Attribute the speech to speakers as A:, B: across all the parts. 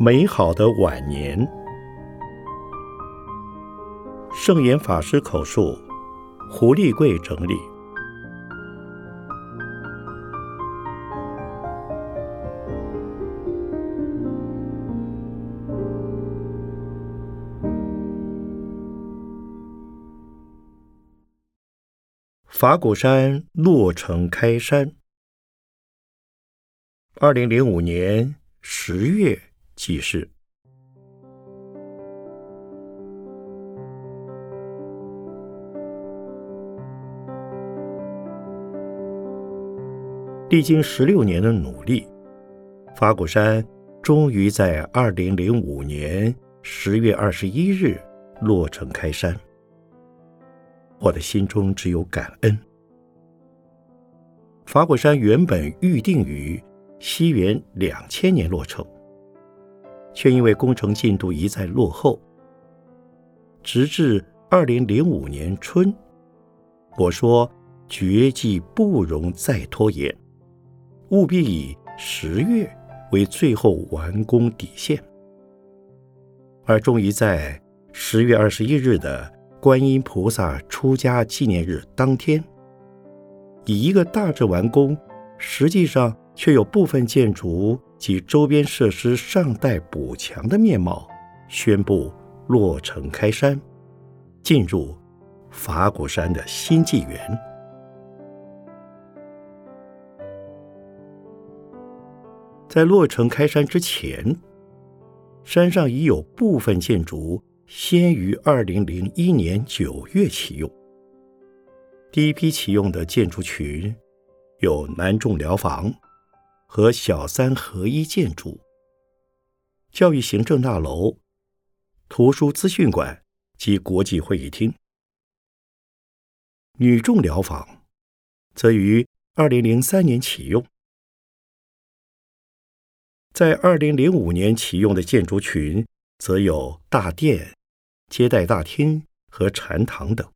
A: 美好的晚年。圣严法师口述，胡立贵整理。法鼓山落成开山，二零零五年十月记事。历经十六年的努力，法鼓山终于在二零零五年十月二十一日落成开山。我的心中只有感恩。法鼓山原本预定于西元两千年落成，却因为工程进度一再落后，直至二零零五年春，我说绝技不容再拖延，务必以十月为最后完工底线，而终于在十月二十一日的。观音菩萨出家纪念日当天，以一个大致完工，实际上却有部分建筑及周边设施尚待补强的面貌，宣布落成开山，进入法鼓山的新纪元。在落成开山之前，山上已有部分建筑。先于二零零一年九月启用。第一批启用的建筑群有南众疗房和小三合一建筑、教育行政大楼、图书资讯馆及国际会议厅。女众疗房则于二零零三年启用。在二零零五年启用的建筑群则有大殿。接待大厅和禅堂等，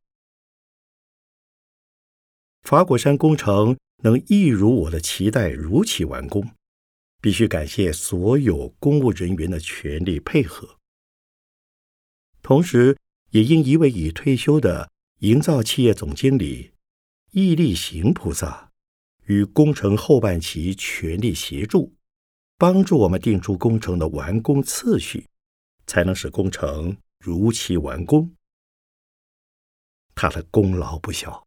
A: 法果山工程能一如我的期待如期完工，必须感谢所有公务人员的全力配合。同时，也因一位已退休的营造企业总经理毅力行菩萨与工程后半期全力协助，帮助我们定出工程的完工次序，才能使工程。如期完工，他的功劳不小。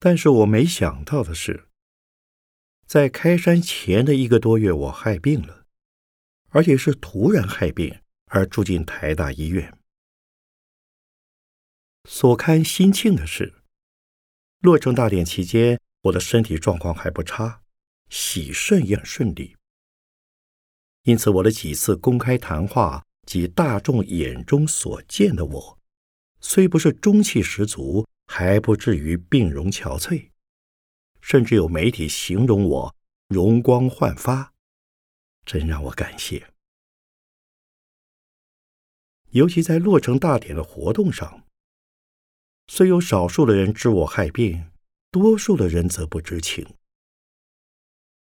A: 但是我没想到的是，在开山前的一个多月，我害病了，而且是突然害病，而住进台大医院。所堪心庆的是，落成大典期间，我的身体状况还不差，喜甚也很顺利。因此，我的几次公开谈话及大众眼中所见的我，虽不是中气十足，还不至于病容憔悴，甚至有媒体形容我容光焕发，真让我感谢。尤其在落成大典的活动上，虽有少数的人知我害病，多数的人则不知情，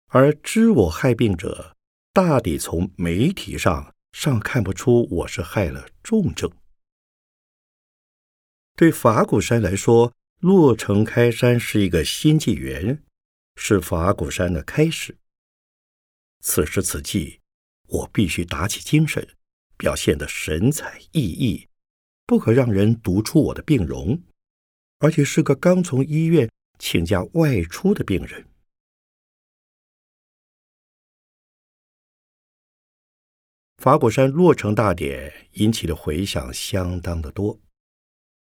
A: 而知我害病者。大抵从媒体上尚看不出我是害了重症。对法鼓山来说，落成开山是一个新纪元，是法鼓山的开始。此时此际，我必须打起精神，表现得神采奕奕，不可让人读出我的病容，而且是个刚从医院请假外出的病人。法鼓山落成大典引起的回响相当的多，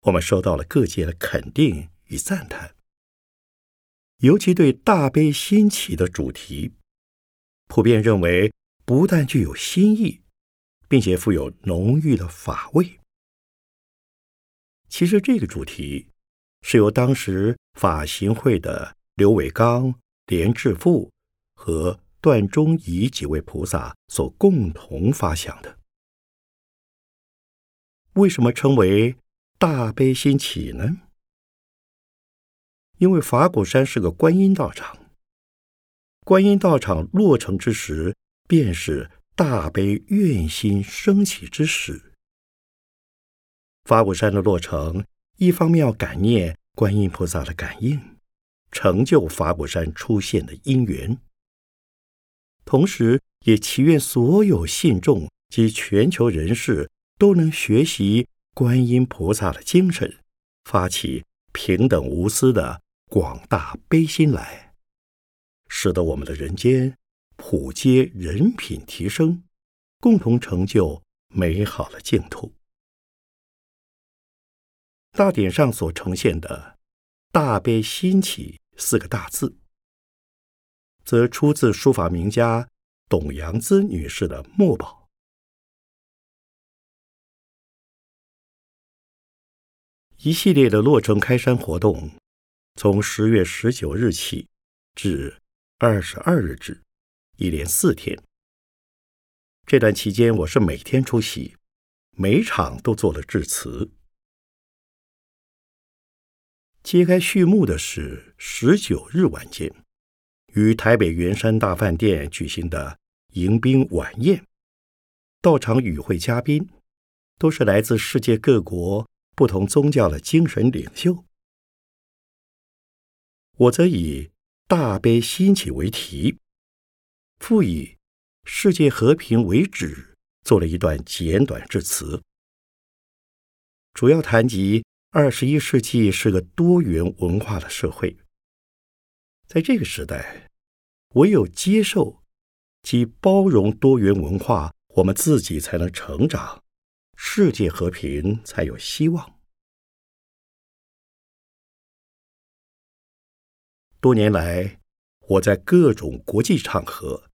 A: 我们收到了各界的肯定与赞叹。尤其对大悲新起的主题，普遍认为不但具有新意，并且富有浓郁的法味。其实这个主题是由当时法行会的刘伟刚、连志富和。段中仪几位菩萨所共同发想的。为什么称为大悲心起呢？因为法鼓山是个观音道场，观音道场落成之时，便是大悲愿心升起之时。法鼓山的落成，一方面要感念观音菩萨的感应，成就法鼓山出现的因缘；同时，也祈愿所有信众及全球人士都能学习观音菩萨的精神，发起平等无私的广大悲心来，使得我们的人间普皆人品提升，共同成就美好的净土。大典上所呈现的“大悲心起”四个大字，则出自书法名家董阳姿女士的墨宝。一系列的洛城开山活动，从十月十九日起至二十二日止，一连四天。这段期间，我是每天出席，每场都做了致辞。揭开序幕的是十九日晚间，于台北圆山大饭店举行的迎宾晚宴。到场与会嘉宾都是来自世界各国不同宗教的精神领袖。我则以“大悲兴起”为题，附以“世界和平”为旨，做了一段简短致辞，主要谈及。二十一世纪是个多元文化的社会，在这个时代，唯有接受及包容多元文化，我们自己才能成长，世界和平才有希望。多年来，我在各种国际场合，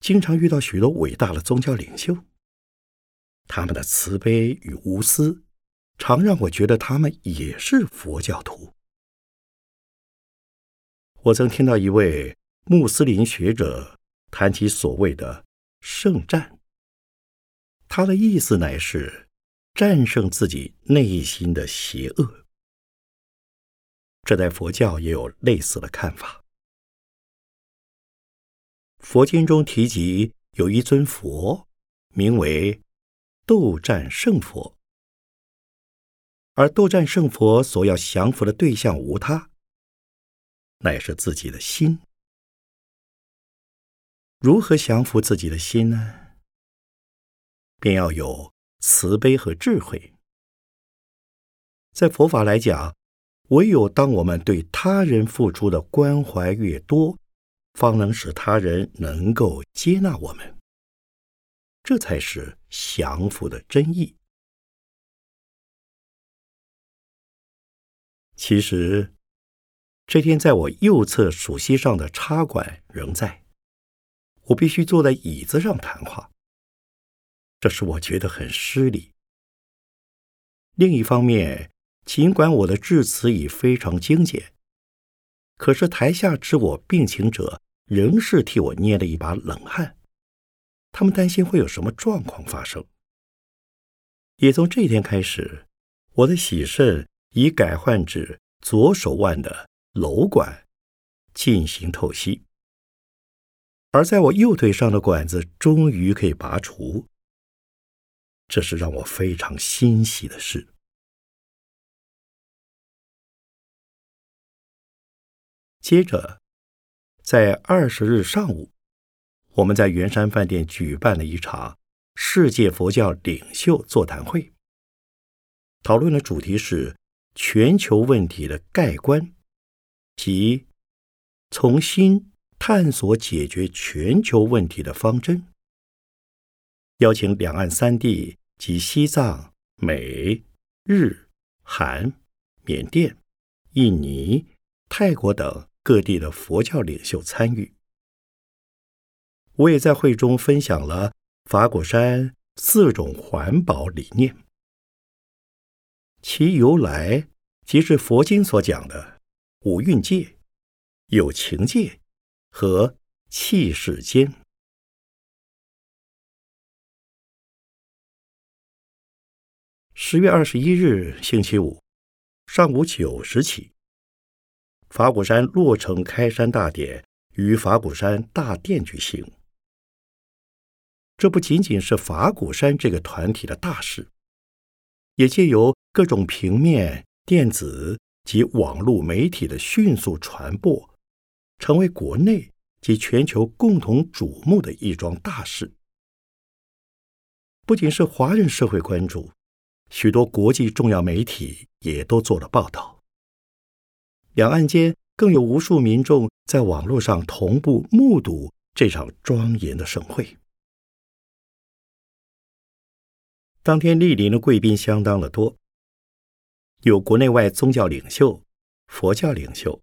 A: 经常遇到许多伟大的宗教领袖，他们的慈悲与无私。常让我觉得他们也是佛教徒。我曾听到一位穆斯林学者谈起所谓的圣战，他的意思乃是战胜自己内心的邪恶。这在佛教也有类似的看法。佛经中提及有一尊佛，名为斗战胜佛。而斗战胜佛所要降服的对象无他，乃是自己的心。如何降服自己的心呢？便要有慈悲和智慧。在佛法来讲，唯有当我们对他人付出的关怀越多，方能使他人能够接纳我们。这才是降服的真意。其实，这天在我右侧属膝上的插管仍在，我必须坐在椅子上谈话，这使我觉得很失礼。另一方面，尽管我的致辞已非常精简，可是台下知我病情者仍是替我捏了一把冷汗，他们担心会有什么状况发生。也从这天开始，我的喜肾。已改换至左手腕的瘘管进行透析，而在我右腿上的管子终于可以拔除，这是让我非常欣喜的事。接着，在二十日上午，我们在圆山饭店举办了一场世界佛教领袖座谈会，讨论的主题是。全球问题的概观，及重新探索解决全球问题的方针，邀请两岸三地及西藏、美、日、韩、缅甸、印尼、泰国等各地的佛教领袖参与。我也在会中分享了法果山四种环保理念。其由来，即是佛经所讲的五蕴界、有情界和气世间。十月二十一日星期五上午九时起，法鼓山落成开山大典于法鼓山大殿举行。这不仅仅是法鼓山这个团体的大事，也借由各种平面、电子及网络媒体的迅速传播，成为国内及全球共同瞩目的一桩大事。不仅是华人社会关注，许多国际重要媒体也都做了报道。两岸间更有无数民众在网络上同步目睹这场庄严的盛会。当天莅临的贵宾相当的多，有国内外宗教领袖、佛教领袖、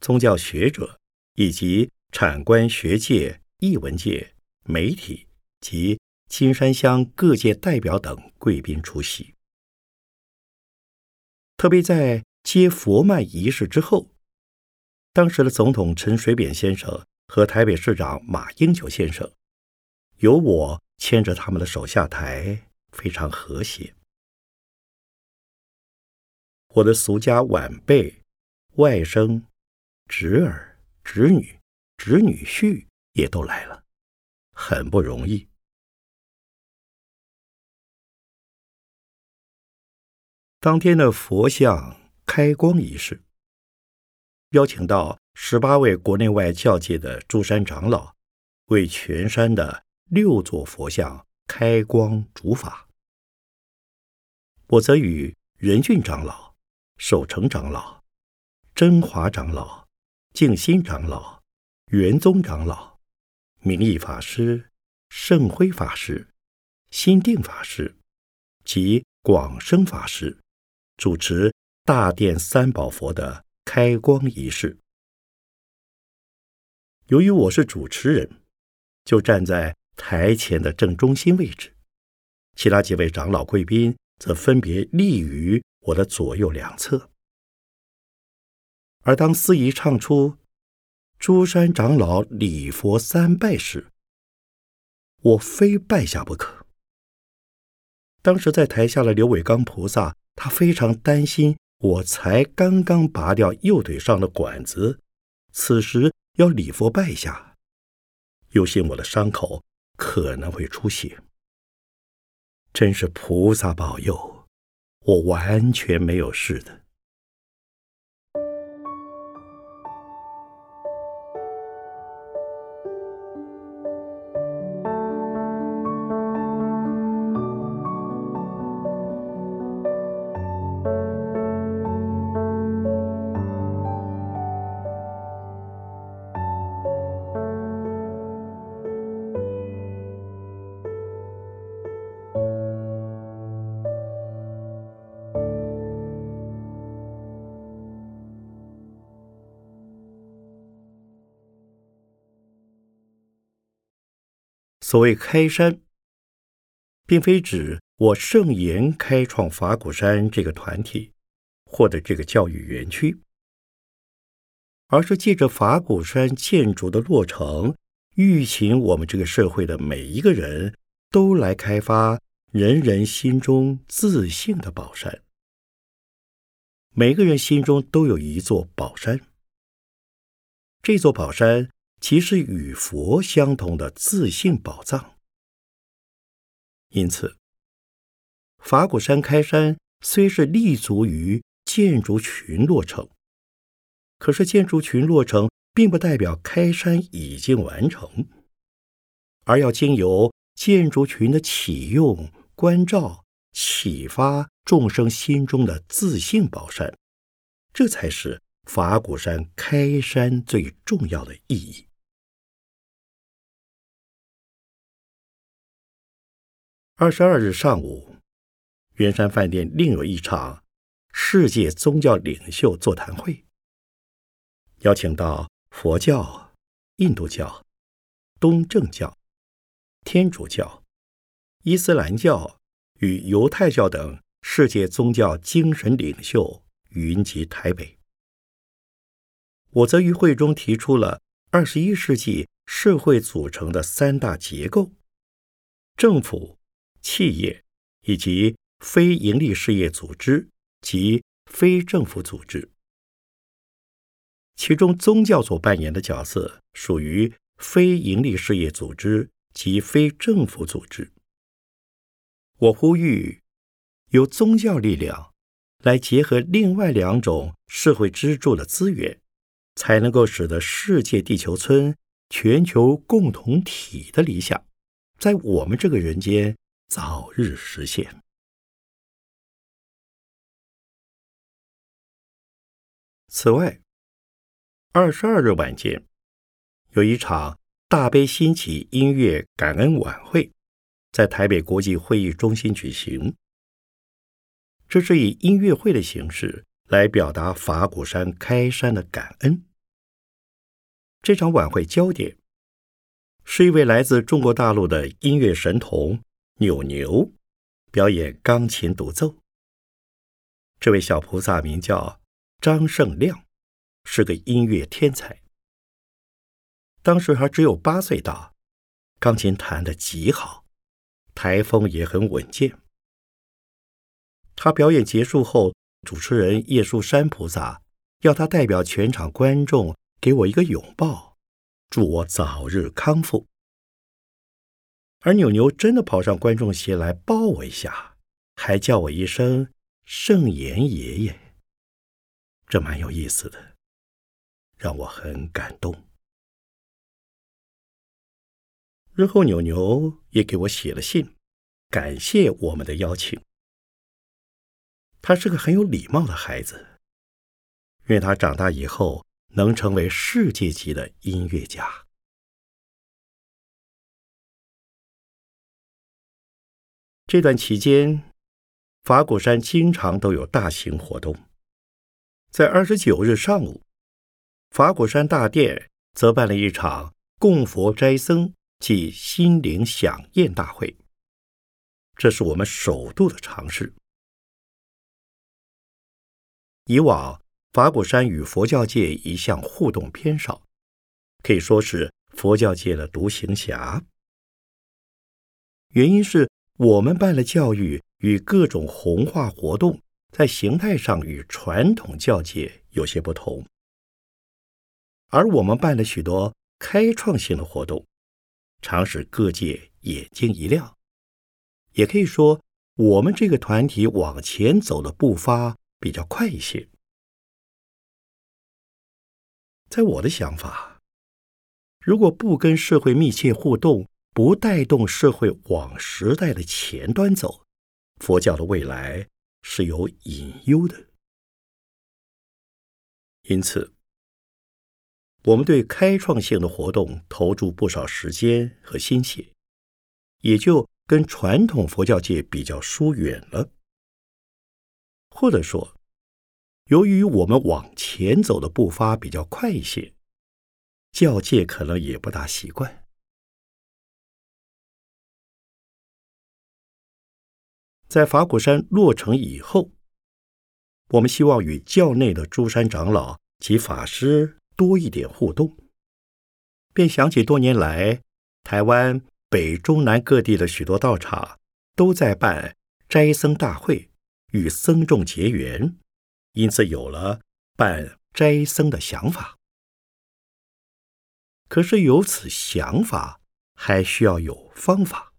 A: 宗教学者以及产官学界、艺文界、媒体及金山乡各界代表等贵宾出席。特别在接佛脉仪式之后，当时的总统陈水扁先生和台北市长马英九先生，由我牵着他们的手下台。非常和谐。我的俗家晚辈、外甥、侄儿、侄女、侄女婿也都来了，很不容易。当天的佛像开光仪式，邀请到十八位国内外教界的诸山长老，为全山的六座佛像开光主法。我则与仁俊长老、守成长老、真华长老、静心长老、元宗长老、明义法师、圣辉法师、心定法师及广生法师主持大殿三宝佛的开光仪式。由于我是主持人，就站在台前的正中心位置，其他几位长老贵宾。则分别立于我的左右两侧，而当司仪唱出“诸山长老礼佛三拜”时，我非拜下不可。当时在台下的刘伟刚菩萨，他非常担心，我才刚刚拔掉右腿上的管子，此时要礼佛拜下，有信我的伤口可能会出血。真是菩萨保佑，我完全没有事的。所谓开山，并非指我圣言开创法鼓山这个团体，或者这个教育园区，而是借着法鼓山建筑的落成，欲请我们这个社会的每一个人都来开发人人心中自信的宝山。每个人心中都有一座宝山，这座宝山。其实与佛相同的自信宝藏，因此法鼓山开山虽是立足于建筑群落成，可是建筑群落成并不代表开山已经完成，而要经由建筑群的启用、关照、启发众生心中的自信宝山，这才是法鼓山开山最重要的意义。二十二日上午，圆山饭店另有一场世界宗教领袖座谈会，邀请到佛教、印度教、东正教、天主教、伊斯兰教与犹太教等世界宗教精神领袖云集台北。我则于会中提出了二十一世纪社会组成的三大结构：政府。企业以及非营利事业组织及非政府组织，其中宗教所扮演的角色属于非营利事业组织及非政府组织。我呼吁由宗教力量来结合另外两种社会支柱的资源，才能够使得世界地球村全球共同体的理想，在我们这个人间早日实现。此外，二十二日晚间有一场大悲兴起音乐感恩晚会，在台北国际会议中心举行。这是以音乐会的形式来表达法鼓山开山的感恩。这场晚会焦点是一位来自中国大陆的音乐神童扭牛表演钢琴独奏。这位小菩萨名叫。张胜亮是个音乐天才，当时还只有八岁大，钢琴弹得极好，台风也很稳健。他表演结束后，主持人叶树山菩萨要他代表全场观众给我一个拥抱，祝我早日康复。而扭牛真的跑上观众席来抱我一下，还叫我一声圣严爷爷。这蛮有意思的，让我很感动。日后，牛牛也给我写了信，感谢我们的邀请。他是个很有礼貌的孩子，愿他长大以后能成为世界级的音乐家。这段期间，法鼓山经常都有大型活动。在二十九日上午，法鼓山大殿则办了一场供佛斋僧及心灵享宴大会。这是我们首度的尝试。以往法鼓山与佛教界一向互动偏少，可以说是佛教界的独行侠。原因是我们办了教育与各种红化活动。在形态上与传统教界有些不同，而我们办了许多开创性的活动，常使各界眼睛一亮。也可以说，我们这个团体往前走的步伐比较快一些。在我的想法，如果不跟社会密切互动，不带动社会往时代的前端走，佛教的未来。是有隐忧的，因此，我们对开创性的活动投注不少时间和心血，也就跟传统佛教界比较疏远了。或者说，由于我们往前走的步伐比较快一些，教界可能也不大习惯。在法鼓山落成以后，我们希望与教内的诸山长老及法师多一点互动，便想起多年来台湾北中南各地的许多道场都在办斋僧大会，与僧众结缘，因此有了办斋僧的想法。可是有此想法，还需要有方法。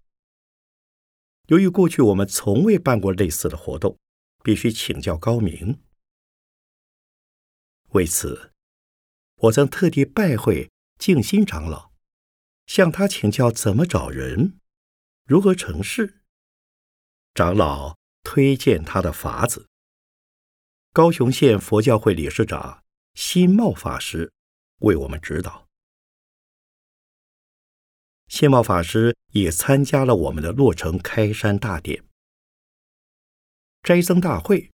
A: 由于过去我们从未办过类似的活动，必须请教高明。为此，我曾特地拜会静心长老，向他请教怎么找人，如何成事。长老推荐他的法子，高雄县佛教会理事长新茂法师为我们指导。谢茂法师也参加了我们的落成开山大典，斋僧大会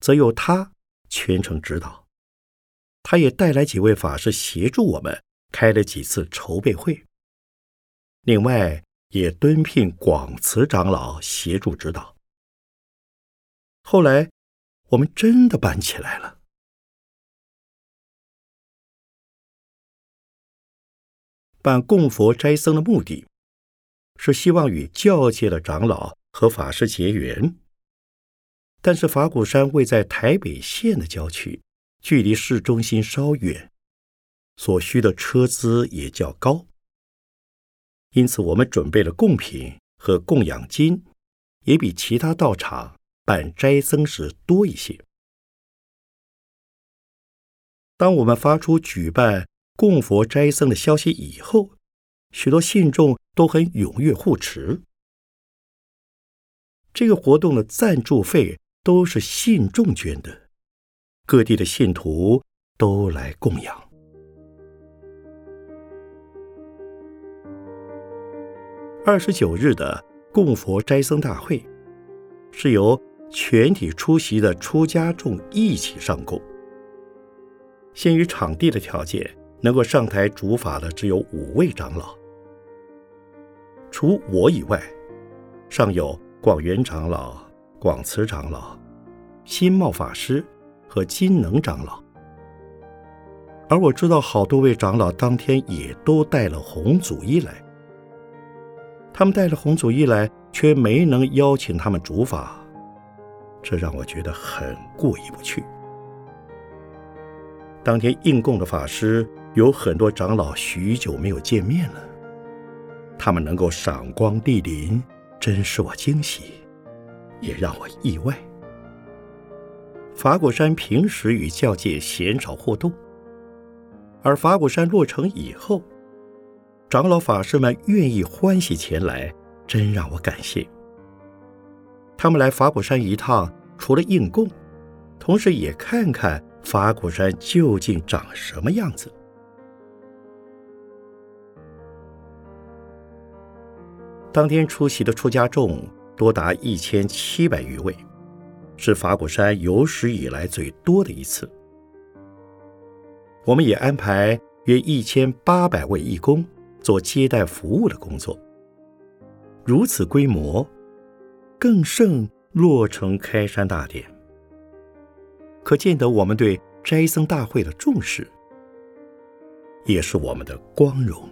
A: 则由他全程指导。他也带来几位法师协助我们开了几次筹备会，另外也敦聘广慈长老协助指导。后来我们真的办起来了。办供佛斋僧的目的，是希望与教界的长老和法师结缘。但是法鼓山位在台北县的郊区，距离市中心稍远，所需的车资也较高，因此我们准备了贡品和供养金，也比其他道场办斋僧时多一些。当我们发出举办供佛斋僧的消息以后，许多信众都很踊跃护持。这个活动的赞助费都是信众捐的，各地的信徒都来供养。二十九日的供佛斋僧大会，是由全体出席的出家众一起上供。先于场地的条件，能够上台主法的只有五位长老，除我以外，尚有。广元长老、广慈长老、新茂法师和金能长老，而我知道好多位长老当天也都带了红祖衣来。他们带了红祖衣来，却没能邀请他们主法，这让我觉得很过意不去。当天应供的法师有很多长老许久没有见面了，他们能够赏光莅临。真使我惊喜，也让我意外。法果山平时与教界鲜少互动，而法果山落成以后，长老法师们愿意欢喜前来，真让我感谢。他们来法果山一趟，除了应供，同时也看看法果山究竟长什么样子。当天出席的出家众多达一千七百余位，是法鼓山有史以来最多的一次。我们也安排约一千八百位义工做接待服务的工作。如此规模，更胜落成开山大典，可见得我们对斋僧大会的重视，也是我们的光荣。